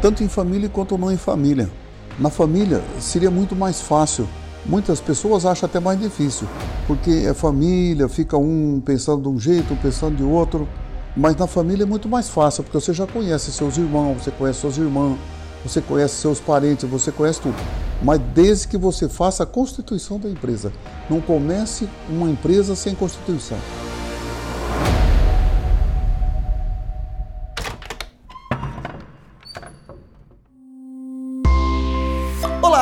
tanto em família quanto não em família. Na família seria muito mais fácil. Muitas pessoas acham até mais difícil, porque é família, fica um pensando de um jeito, um pensando de outro. Mas na família é muito mais fácil, porque você já conhece seus irmãos, você conhece suas irmãs, você conhece seus parentes, você conhece tudo. Mas desde que você faça a constituição da empresa. Não comece uma empresa sem constituição.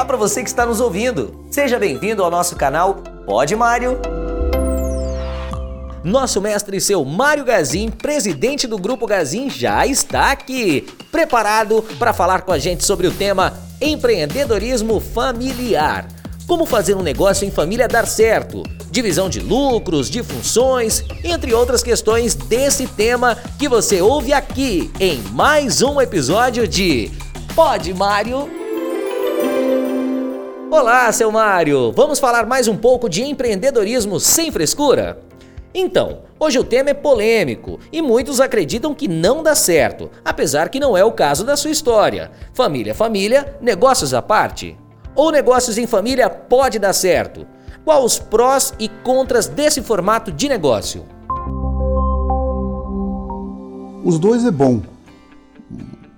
Para você que está nos ouvindo. Seja bem-vindo ao nosso canal Pode Mário. Nosso mestre seu Mário Gazin, presidente do Grupo Gazin, já está aqui, preparado para falar com a gente sobre o tema empreendedorismo familiar. Como fazer um negócio em família dar certo, divisão de lucros, de funções, entre outras questões desse tema que você ouve aqui em mais um episódio de Pode Mário. Olá, seu Mário! Vamos falar mais um pouco de empreendedorismo sem frescura? Então, hoje o tema é polêmico e muitos acreditam que não dá certo, apesar que não é o caso da sua história. Família, família, negócios à parte. Ou negócios em família pode dar certo? Quais os prós e contras desse formato de negócio? Os dois é bom.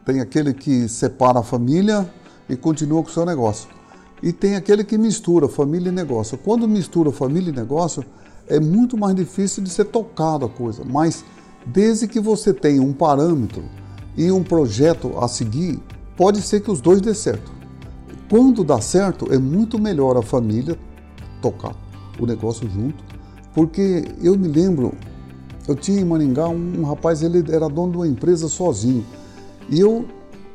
Tem aquele que separa a família e continua com o seu negócio. E tem aquele que mistura família e negócio. Quando mistura família e negócio, é muito mais difícil de ser tocado a coisa, mas desde que você tenha um parâmetro e um projeto a seguir, pode ser que os dois dê certo. Quando dá certo, é muito melhor a família tocar o negócio junto, porque eu me lembro, eu tinha em Maringá um, rapaz, ele era dono de uma empresa sozinho, e eu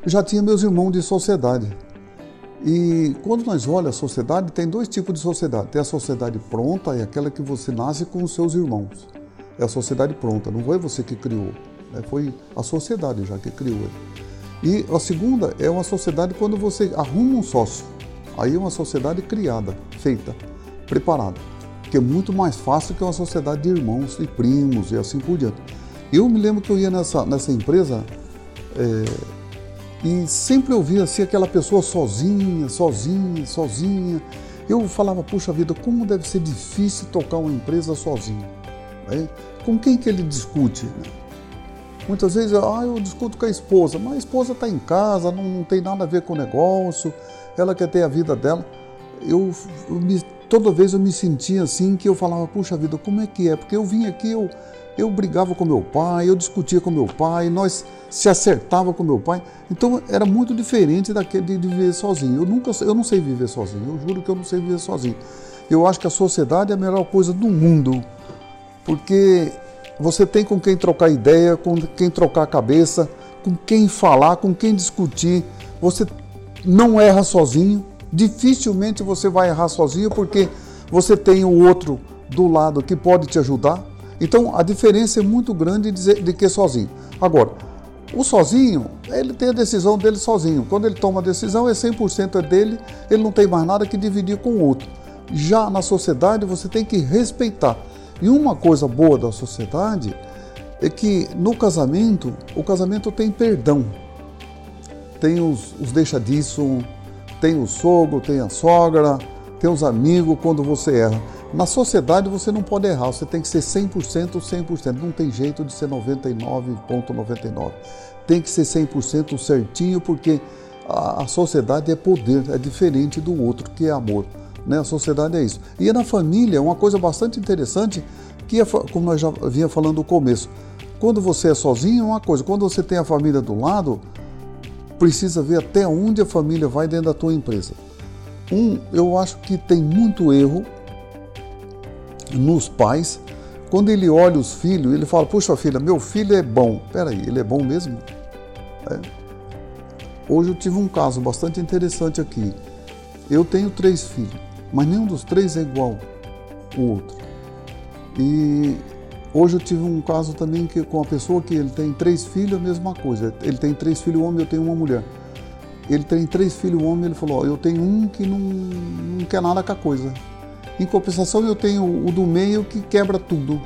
já tinha meus irmãos de sociedade. E quando nós olhamos a sociedade, tem dois tipos de sociedade. Tem a sociedade pronta, é aquela que você nasce com os seus irmãos. É a sociedade pronta, não foi você que criou, né? foi a sociedade já que criou. E a segunda é uma sociedade quando você arruma um sócio. Aí é uma sociedade criada, feita, preparada. Que é muito mais fácil que uma sociedade de irmãos e primos e assim por diante. Eu me lembro que eu ia nessa, nessa empresa, é, e sempre eu via assim aquela pessoa sozinha, sozinha, sozinha. Eu falava, puxa vida, como deve ser difícil tocar uma empresa sozinho. Né? Com quem que ele discute? Né? Muitas vezes, ah, eu discuto com a esposa, mas a esposa está em casa, não, não, tem nada a ver com o negócio, ela quer ter a vida dela. Eu, eu me, toda vez eu me sentia assim, que eu falava, puxa vida, como é que é? Porque eu vim aqui, eu, eu brigava com meu pai, eu discutia com meu pai, nós se acertava com meu pai. Então era muito diferente daquele de viver sozinho. Eu nunca, eu não sei viver sozinho. Eu juro que eu não sei viver sozinho. Eu acho que a sociedade é a melhor coisa do mundo, porque você tem com quem trocar ideia, com quem trocar cabeça, com quem falar, com quem discutir. Você não erra sozinho. Dificilmente você vai errar sozinho, porque você tem o outro do lado que pode te ajudar então a diferença é muito grande de, que sozinho. Agora, o sozinho, ele tem a decisão dele sozinho. Quando ele toma a decisão, é 100% é dele, ele não tem mais nada que dividir com o outro. Já na sociedade, você tem que respeitar. E uma coisa boa da sociedade é que no casamento, o casamento tem perdão. Tem os, os deixa disso, tem o sogro, tem a sogra, tem os amigos quando você erra. Na sociedade você não pode errar, você tem que ser 100%, 100%. Não tem jeito de ser 99,99. Tem que ser 100% certinho, porque a, a, sociedade é poder, é diferente do outro, que é amor. Né? A sociedade é isso. E na família, uma coisa bastante interessante, que é, como nós já vinha falando no começo, quando você é sozinho é uma coisa, quando você tem a família do lado, precisa ver até onde a família vai dentro da tua empresa. Um, eu acho que tem muito erro nos pais. Quando ele olha os filhos, ele fala: Puxa, filha, meu filho é bom. Peraí, ele é bom mesmo? É. Hoje eu tive um caso bastante interessante aqui. Eu tenho três filhos, mas nenhum dos três é igual o outro. E hoje eu tive um caso também que, com uma pessoa que ele tem três filhos, a mesma coisa. Ele tem três filhos homem, eu tenho uma mulher. Ele tem três filhos homem, ele falou: Eu tenho um que não, não quer nada com a coisa. Em compensação, eu tenho o do meio que quebra tudo,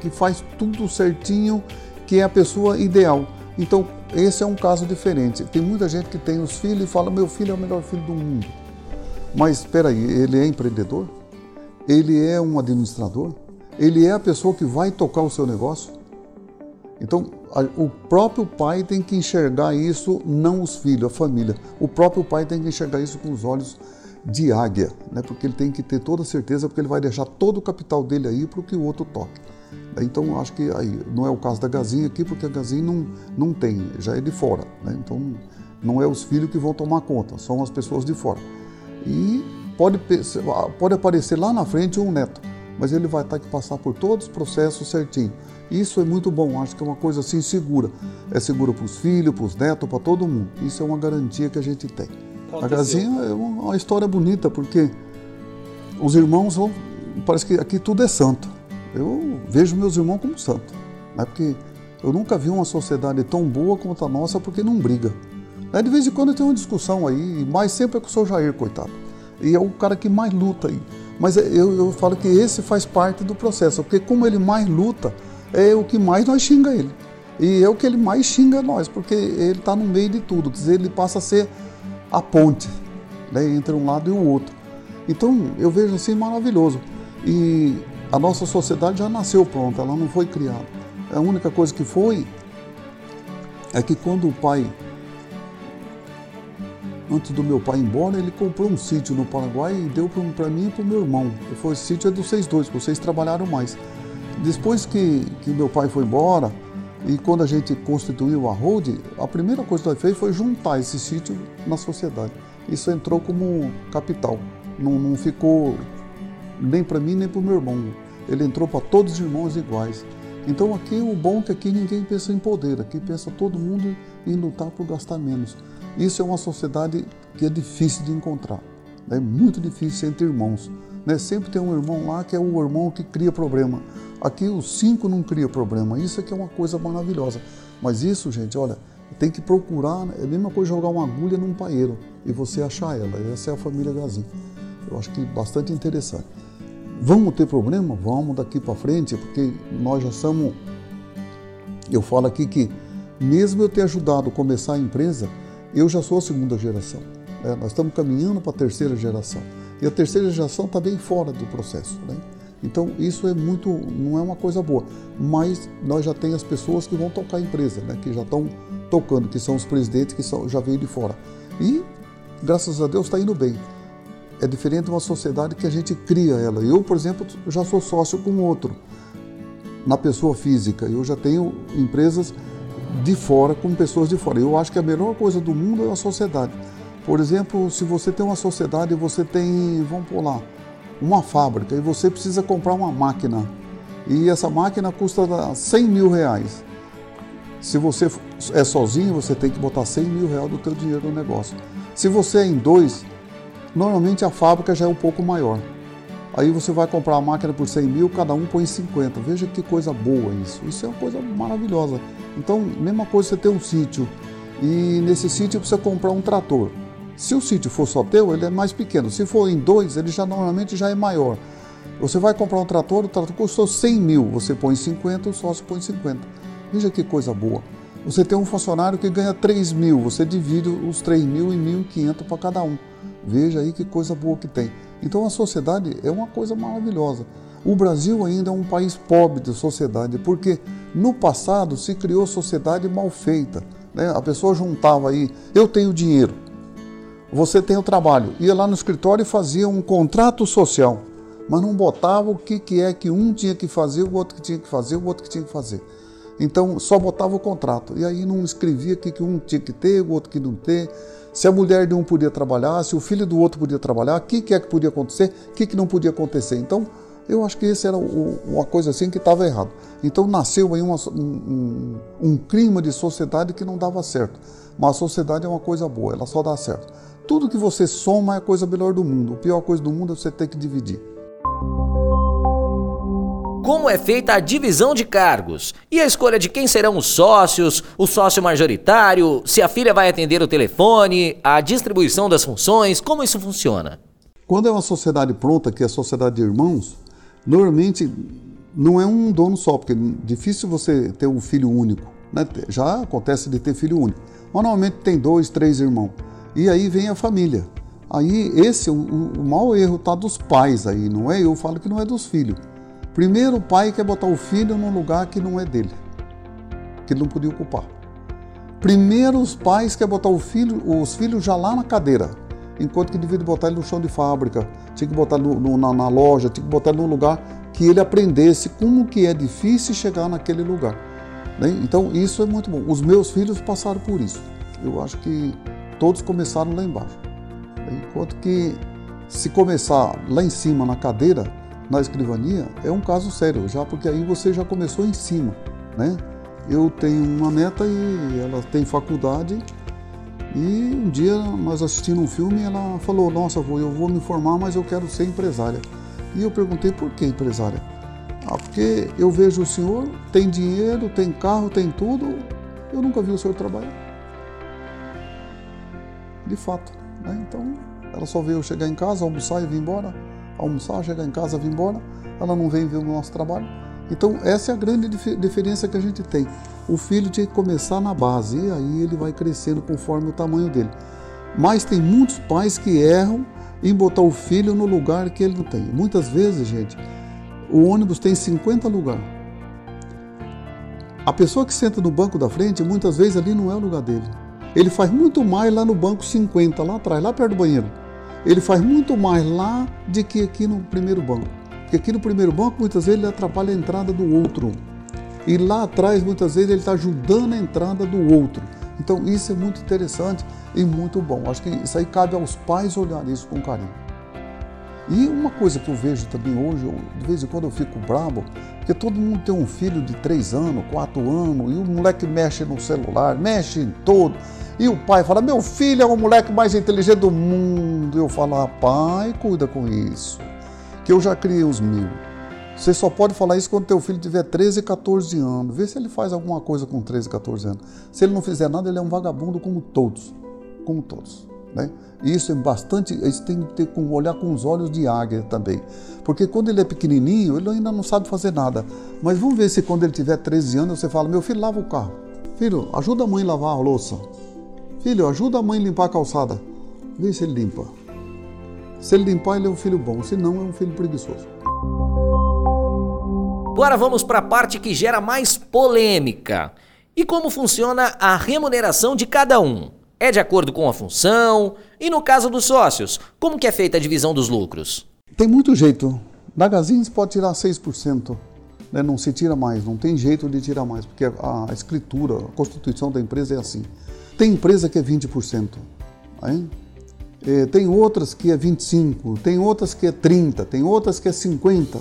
que faz tudo certinho, que é a pessoa ideal. Então, esse é um caso diferente. Tem muita gente que tem os filhos e fala: meu filho é o melhor filho do mundo. Mas espera aí, ele é empreendedor? Ele é um administrador? Ele é a pessoa que vai tocar o seu negócio? Então, o próprio pai tem que enxergar isso, não os filhos, a família. O próprio pai tem que enxergar isso com os olhos de águia, né? porque ele tem que ter toda certeza, porque ele vai deixar todo o capital dele aí para o que o outro toque. Então, acho que aí não é o caso da Gazinha aqui, porque a Gazinha não, não tem, já é de fora. Né? Então, não é os filhos que vão tomar conta, são as pessoas de fora. E pode, pode aparecer lá na frente um neto, mas ele vai estar que passar por todos os processos certinho. Isso é muito bom, acho que é uma coisa assim segura. É seguro para os filhos, para os netos, para todo mundo. Isso é uma garantia que a gente tem. Aconteceu. A Gazinha é uma, história bonita, porque os irmãos vão. Parece que aqui tudo é santo. Eu vejo meus irmãos como santo. Né? Porque eu nunca vi uma sociedade tão boa quanto a nossa porque não briga. De vez em quando tem uma discussão aí, mas sempre é com o seu Jair, coitado. E é o cara que mais luta aí. Mas é, eu, eu falo que esse faz parte do processo, porque como ele mais luta, é o que mais nós xinga ele. E é o que ele mais xinga nós, porque ele está no meio de tudo. Quer dizer, ele passa a ser a ponte né, entre um lado e o outro. Então eu vejo assim maravilhoso. E a nossa sociedade já nasceu pronta, ela não foi criada. A única coisa que foi é que quando o pai, antes do meu pai ir embora, ele comprou um sítio no Paraguai e deu para mim e para o meu irmão. E foi, esse sítio é dos vocês dois, vocês trabalharam mais. Depois que, que meu pai foi embora, e quando a gente constituiu a Road, a primeira coisa que nós fez foi juntar esse sítio na sociedade. Isso entrou como capital. Não, não ficou nem para mim nem para o meu irmão. Ele entrou para todos os irmãos iguais. Então aqui o bom é que aqui ninguém pensa em poder, aqui pensa todo mundo em lutar por gastar menos. Isso é uma sociedade que é difícil de encontrar. É muito difícil entre irmãos. Né? Sempre tem um irmão lá que é o irmão que cria problema. Aqui os cinco não cria problema. Isso aqui é uma coisa maravilhosa. Mas isso, gente, olha, tem que procurar. É a mesma coisa jogar uma agulha num paeiro e você achar ela. Essa é a família Gazin. Eu acho que bastante interessante. Vamos ter problema? Vamos daqui para frente, porque nós já estamos. Eu falo aqui que, mesmo eu ter ajudado a começar a empresa, eu já sou a segunda geração. Né? Nós estamos caminhando para a terceira geração. E a terceira geração está bem fora do processo. Né? Então, isso é muito, não é uma coisa boa. Mas nós já temos as pessoas que vão tocar a empresa, né? que já estão tocando, que são os presidentes que são, já veio de fora. E, graças a Deus, está indo bem é diferente de uma sociedade que a gente cria ela. Eu, por exemplo, já sou sócio com outro, na pessoa física. Eu já tenho empresas de fora com pessoas de fora. Eu acho que a melhor coisa do mundo é a sociedade. Por exemplo, se você tem uma sociedade e você tem, vamos por lá, uma fábrica e você precisa comprar uma máquina e essa máquina custa 100 mil reais. Se você é sozinho, você tem que botar 100 mil reais do teu dinheiro no negócio. Se você é em dois, Normalmente a fábrica já é um pouco maior. Aí você vai comprar a máquina por 100 mil, cada um põe 50. Veja que coisa boa isso. Isso é uma coisa maravilhosa. Então, mesma coisa você ter um sítio e nesse sítio você comprar um trator. Se o sítio for só teu, ele é mais pequeno. Se for em dois, ele já normalmente já é maior. Você vai comprar um trator, o trator custou 100 mil, você põe 50, o sócio põe 50. Veja que coisa boa. Você tem um funcionário que ganha 3 mil, você divide os 3 mil em 1.500 para cada um. Veja aí que coisa boa que tem. Então a sociedade é uma coisa maravilhosa. O Brasil ainda é um país pobre de sociedade, porque no passado se criou sociedade mal feita. Né? A pessoa juntava aí, eu tenho dinheiro, você tem o trabalho, ia lá no escritório e fazia um contrato social, mas não botava o que, que é que um tinha que fazer, o outro que tinha que fazer, o outro que tinha que fazer. Então só botava o contrato, e aí não escrevia o que, que um tinha que ter, o outro que não ter se a mulher de um podia trabalhar, se o filho do outro podia trabalhar, o que, que é que podia acontecer, o que, que não podia acontecer. Então, eu acho que esse era uma coisa assim que estava errado. Então nasceu aí uma, um, um, clima de sociedade que não dava certo. Mas a sociedade é uma coisa boa, ela só dá certo. Tudo que você soma é a coisa melhor do mundo. A pior coisa do mundo é você ter que dividir como é feita a divisão de cargos e a escolha de quem serão os sócios, o sócio majoritário, se a filha vai atender o telefone, a distribuição das funções, como isso funciona? Quando é uma sociedade pronta, que é a sociedade de irmãos, normalmente não é um dono só, porque é difícil você ter um filho único. Né? Já acontece de ter filho único. Mas normalmente tem dois, três irmãos. E aí vem a família. Aí esse, o, o maior erro está dos pais aí, não é? Eu falo que não é dos filhos. Primeiro o pai quer botar o filho num lugar que não é dele, que ele não podia ocupar. Primeiro os pais querem botar filho, os filhos já lá na cadeira, enquanto que devia botar ele no chão de fábrica, tinha que botar no, no, na, na, loja, tinha que botar ele num lugar que ele aprendesse como que é difícil chegar naquele lugar. Né? Então isso é muito bom. Os meus filhos passaram por isso. Eu acho que todos começaram lá embaixo. Enquanto que se começar lá em cima na cadeira, na escrivania, é um caso sério, já porque aí você já começou em cima, né? Eu tenho uma neta e ela tem faculdade e um dia nós assistindo um filme ela falou, nossa, eu vou me formar, mas eu quero ser empresária. E eu perguntei por que empresária? Ah, porque eu vejo o senhor, tem dinheiro, tem carro, tem tudo, eu nunca vi o senhor trabalhar. De fato. Né? Então, ela só veio chegar em casa, almoçar e vir embora. Almoçar, chegar em casa, vir embora. Ela não vem ver o nosso trabalho. Então, essa é a grande dif diferença que a gente tem. O filho tinha que começar na base e aí ele vai crescendo conforme o tamanho dele. Mas tem muitos pais que erram em botar o filho no lugar que ele não tem. Muitas vezes, gente, o ônibus tem 50 lugares. A pessoa que senta no banco da frente, muitas vezes ali não é o lugar dele. Ele faz muito mais lá no banco 50, lá atrás, lá perto do banheiro. Ele faz muito mais lá do que aqui no primeiro banco. Porque aqui no primeiro banco, muitas vezes, ele atrapalha a entrada do outro. E lá atrás, muitas vezes, ele está ajudando a entrada do outro. Então, isso é muito interessante e muito bom. Acho que isso aí cabe aos pais olhar isso com carinho. E uma coisa que eu vejo também hoje, eu, de vez em quando eu fico bravo, porque todo mundo tem um filho de 3 anos, 4 anos, e o moleque mexe no celular, mexe em todo. E o pai fala: Meu filho é o moleque mais inteligente do mundo. Eu falo: ah, Pai, cuida com isso, que eu já criei os mil. Você só pode falar isso quando teu filho tiver 13, 14 anos. Vê se ele faz alguma coisa com 13, 14 anos. Se ele não fizer nada, ele é um vagabundo como todos. Como todos. Né? Isso é bastante, isso tem que ter com olhar com os olhos de águia também. Porque quando ele é pequenininho, ele ainda não sabe fazer nada. Mas vamos ver se quando ele tiver 13 anos, você fala: Meu filho, lava o carro. Filho, ajuda a mãe a lavar a louça. Filho, ajuda a mãe a limpar a calçada. Vê se ele limpa. Se ele limpar, ele é um filho bom. Se não, é um filho preguiçoso. Agora vamos para a parte que gera mais polêmica. E como funciona a remuneração de cada um? É de acordo com a função? E no caso dos sócios, como que é feita a divisão dos lucros? Tem muito jeito. Na Gazins pode tirar 6%. Né? Não se tira mais, não tem jeito de tirar mais, porque a escritura, a constituição da empresa é assim. Tem empresa que é 20%. Né? É, tem outras que é 25%, tem outras que é 30%, tem outras que é 50%.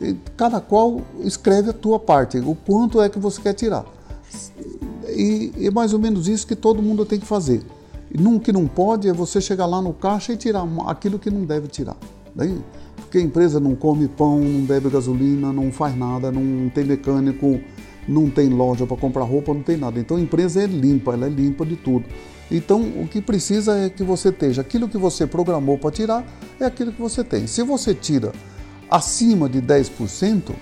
E cada qual escreve a tua parte, o quanto é que você quer tirar. E é mais ou menos isso que todo mundo tem que fazer. O que não pode é você chegar lá no caixa e tirar aquilo que não deve tirar. Né? Porque a empresa não come pão, não bebe gasolina, não faz nada, não tem mecânico, não tem loja para comprar roupa, não tem nada. Então a empresa é limpa, ela é limpa de tudo. Então o que precisa é que você esteja, aquilo que você programou para tirar é aquilo que você tem. Se você tira acima de 10%,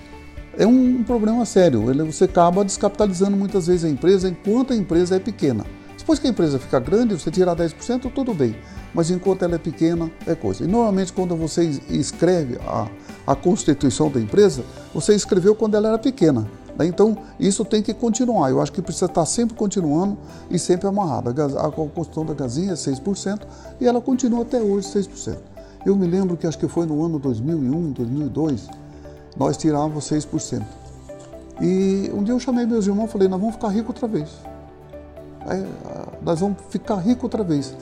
é um problema sério. Você acaba descapitalizando muitas vezes a empresa enquanto a empresa é pequena. Depois que a empresa fica grande, você tirar 10%, tudo bem. Mas enquanto ela é pequena, é coisa. E normalmente quando você escreve a, a constituição da empresa, você escreveu quando ela era pequena. Né? Então, isso tem que continuar. Eu acho que precisa estar sempre continuando e sempre amarrado. A construção da Gazinha é 6% e ela continua até hoje 6%. Eu me lembro que acho que foi no ano 2001, 2002, nós tirávamos 6%. E um dia eu chamei meus irmãos e falei, nós vamos ficar ricos outra vez. Aí, nós vamos ficar ricos outra vez.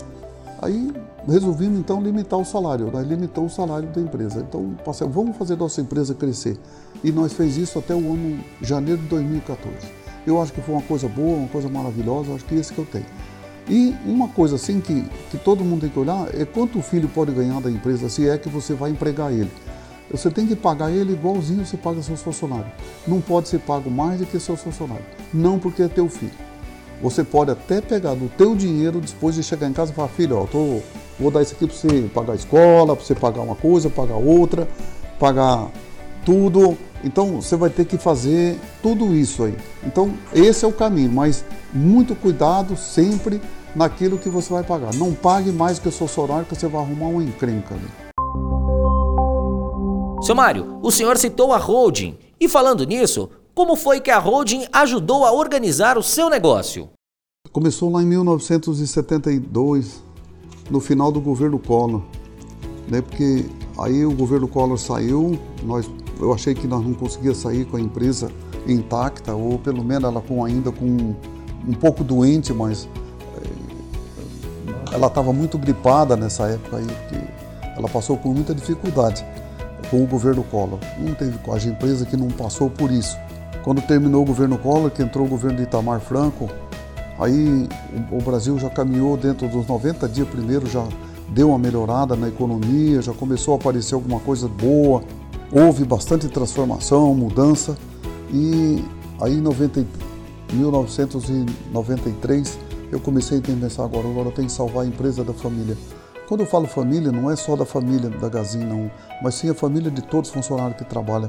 Aí resolvimos então limitar o salário, nós limitou o salário da empresa. Então, vamos fazer nossa empresa crescer. E nós fez isso até o ano janeiro de 2014. Eu acho que foi uma coisa boa, uma coisa maravilhosa, acho que é isso que eu tenho. E uma coisa assim que, que todo mundo tem que olhar é quanto o filho pode ganhar da empresa se é que você vai empregar ele. Você tem que pagar ele igualzinho você paga seus funcionários. Não pode ser pago mais do que seus funcionários. Não porque é teu filho. Você pode até pegar do teu dinheiro depois de chegar em casa e falar, filho, ó, tô, vou dar isso aqui para você pagar a escola, para você pagar uma coisa, pagar outra, pagar tudo, Então você vai ter que fazer tudo isso aí. Então esse é o caminho, mas muito cuidado sempre naquilo que você vai pagar. Não pague mais que o seu que você vai arrumar uma encrenca ali. Seu Mário, o senhor citou a holding. E falando nisso, como foi que a holding ajudou a organizar o seu negócio? Começou lá em 1972, no final do governo Collor, né? Porque aí o governo Collor saiu, nós, eu achei que nós não conseguia sair com a empresa intacta, ou pelo menos ela com ainda com um pouco doente, mas ela estava muito gripada nessa época aí, ela passou por muita dificuldade com o governo Collor. Não teve quase empresa que não passou por isso. Quando terminou o governo Collor, que entrou o governo de Itamar Franco, aí o Brasil já caminhou dentro dos 90 dias primeiro, já deu uma melhorada na economia, já começou a aparecer alguma coisa boa, houve bastante transformação, mudança e aí em 90, 1993 eu comecei a pensar agora, agora tenho que salvar a empresa da família. Quando eu falo família, não é só da família da Gazin, não, mas sim a família de todos os funcionários que trabalham.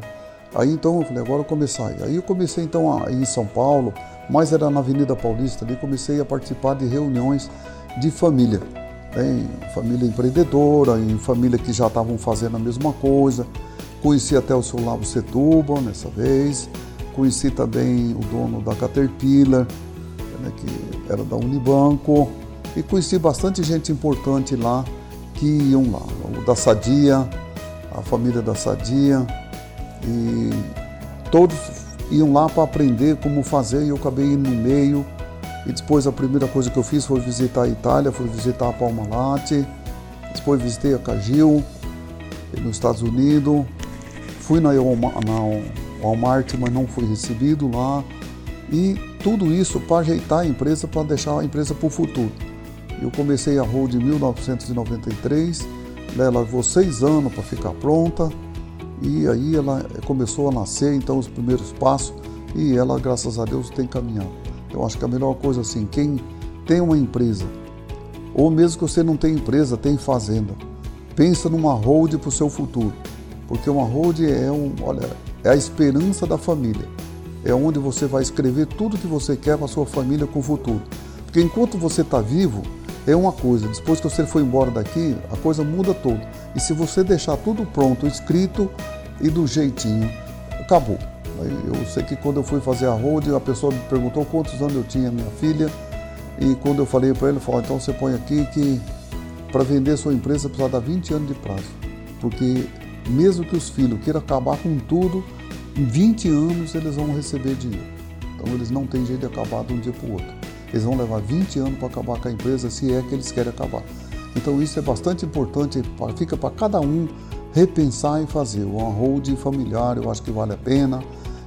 Aí então eu falei, agora eu comecei. Aí eu comecei então a ir em São Paulo, mas era na Avenida Paulista, ali comecei a participar de reuniões de família. Né? Família empreendedora, em família que já estavam fazendo a mesma coisa. Conheci até o seu Lavo Setúbal nessa vez, conheci também o dono da Caterpillar, né, que era da Unibanco, e conheci bastante gente importante lá que iam lá, o da Sadia, a família da Sadia, e todos iam lá para aprender como fazer e eu acabei indo no meio. E depois a primeira coisa que eu fiz foi visitar a Itália, foi visitar a Palma Latte, depois visitei a Cagil, nos Estados Unidos, fui na Walmart, mas não fui recebido lá. E tudo isso para ajeitar a empresa, para deixar a empresa para o futuro. Eu comecei a Hold em 1993, ela levou seis anos para ficar pronta. E aí ela começou a nascer, então os primeiros passos. E ela, graças a Deus, tem caminhado. Eu acho que a melhor coisa assim, quem tem uma empresa, ou mesmo que você não tem empresa, tem fazenda, pensa numa hold para o seu futuro, porque uma hold é um, olha, é a esperança da família. É onde você vai escrever tudo que você quer para sua família com o futuro. Porque enquanto você está vivo, é uma coisa, depois que você for embora daqui, a coisa muda toda. E se você deixar tudo pronto, escrito e do jeitinho, acabou. Eu sei que quando eu fui fazer a road, a pessoa me perguntou quantos anos eu tinha, minha filha, e quando eu falei para ele, ele falou, então você põe aqui que para vender sua empresa precisa dar 20 anos de prazo. Porque mesmo que os filhos queiram acabar com tudo, em 20 anos eles vão receber dinheiro. Então eles não têm jeito de acabar de um dia para o outro. Eles vão levar 20 anos para acabar com a empresa se é que eles querem acabar. Então isso é bastante importante, fica para cada um repensar e fazer. Uma holding familiar eu acho que vale a pena.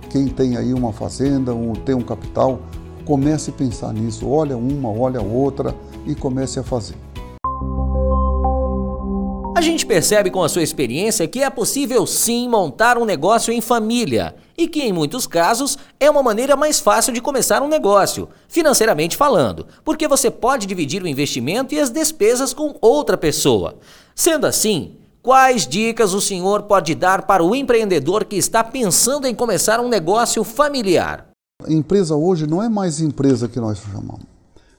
Quem tem aí uma fazenda, ou tem um capital, comece a pensar nisso. Olha uma, olha outra e comece a fazer gente percebe com a sua experiência que é possível sim montar um negócio em família e que, em muitos casos, é uma maneira mais fácil de começar um negócio, financeiramente falando, porque você pode dividir o investimento e as despesas com outra pessoa. Sendo assim, quais dicas o senhor pode dar para o empreendedor que está pensando em começar um negócio familiar? A empresa hoje não é mais empresa que nós chamamos.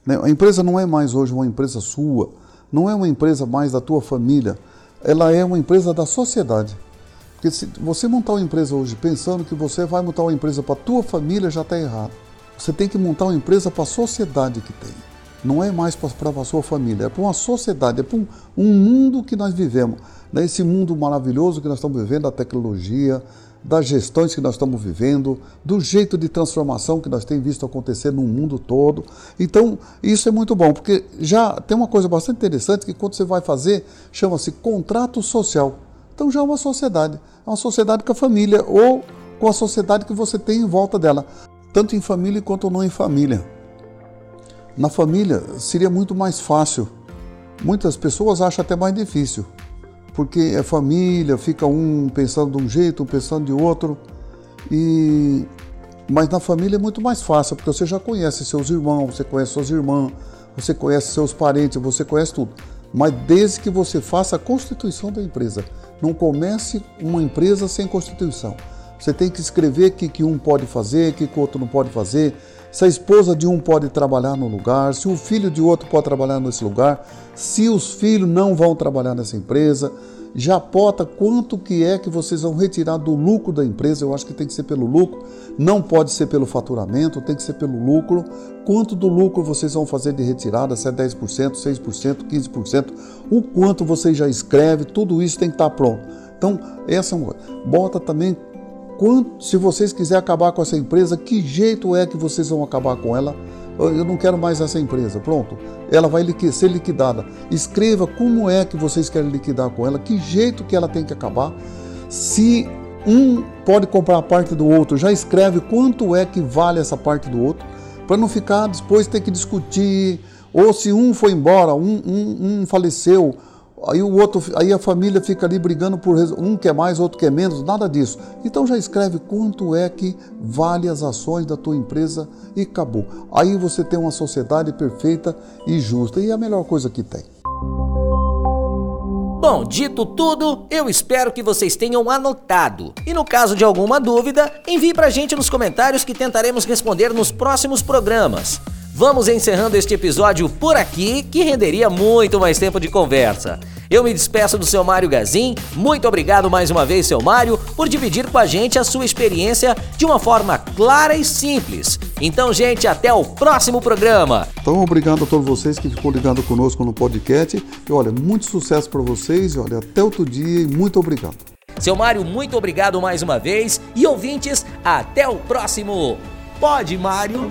Né? A empresa não é mais hoje uma empresa sua, não é uma empresa mais da tua família ela é uma empresa da sociedade. Porque se você montar uma empresa hoje pensando que você vai montar uma empresa para a tua família, já está errado. Você tem que montar uma empresa para a sociedade que tem. Não é mais para a sua família, é para uma sociedade, é para um, um mundo que nós vivemos. Né? Esse mundo maravilhoso que nós estamos vivendo, a tecnologia, das gestões que nós estamos vivendo, do jeito de transformação que nós temos visto acontecer no mundo todo. Então, isso é muito bom, porque já tem uma coisa bastante interessante que quando você vai fazer, chama-se contrato social. Então já é uma sociedade, uma sociedade com a família ou com a sociedade que você tem em volta dela, tanto em família quanto não em família. Na família seria muito mais fácil. Muitas pessoas acham até mais difícil porque é família, fica um pensando de um jeito, um pensando de outro. E mas na família é muito mais fácil, porque você já conhece seus irmãos, você conhece suas irmãs, você conhece seus parentes, você conhece tudo. Mas desde que você faça a constituição da empresa, não comece uma empresa sem constituição. Você tem que escrever o que, que um pode fazer, o que, que o outro não pode fazer. Se a esposa de um pode trabalhar no lugar, se o filho de outro pode trabalhar nesse lugar, se os filhos não vão trabalhar nessa empresa, já pota quanto que é que vocês vão retirar do lucro da empresa. Eu acho que tem que ser pelo lucro, não pode ser pelo faturamento, tem que ser pelo lucro. Quanto do lucro vocês vão fazer de retirada, se é 10%, 6%, 15%, o quanto vocês já escreve, tudo isso tem que estar pronto. Então, essa é uma coisa. Bota também quanto, se vocês quiserem acabar com essa empresa, que jeito é que vocês vão acabar com ela? Eu não quero mais essa empresa. Pronto, ela vai ser liquidada. Escreva como é que vocês querem liquidar com ela, que jeito que ela tem que acabar. Se um pode comprar a parte do outro, já escreve quanto é que vale essa parte do outro, para não ficar depois ter que discutir. Ou se um foi embora, um, um, um faleceu, aí o outro, aí a família fica ali brigando por um quer mais, outro quer menos, nada disso. Então já escreve quanto é que vale as ações da tua empresa e acabou. Aí você tem uma sociedade perfeita e justa e é a melhor coisa que tem. Bom, dito tudo, eu espero que vocês tenham anotado. E no caso de alguma dúvida, envie pra gente nos comentários que tentaremos responder nos próximos programas. Vamos encerrando este episódio por aqui, que renderia muito mais tempo de conversa. Eu me despeço do seu Mário Gazin. Muito obrigado mais uma vez, seu Mário, por dividir com a gente a sua experiência de uma forma clara e simples. Então, gente, até o próximo programa. Então, obrigado a todos vocês que ficou ligado conosco no podcast. E olha, muito sucesso para vocês. E olha, até outro dia e muito obrigado. Seu Mário, muito obrigado mais uma vez. E ouvintes, até o próximo. Pode, Mário.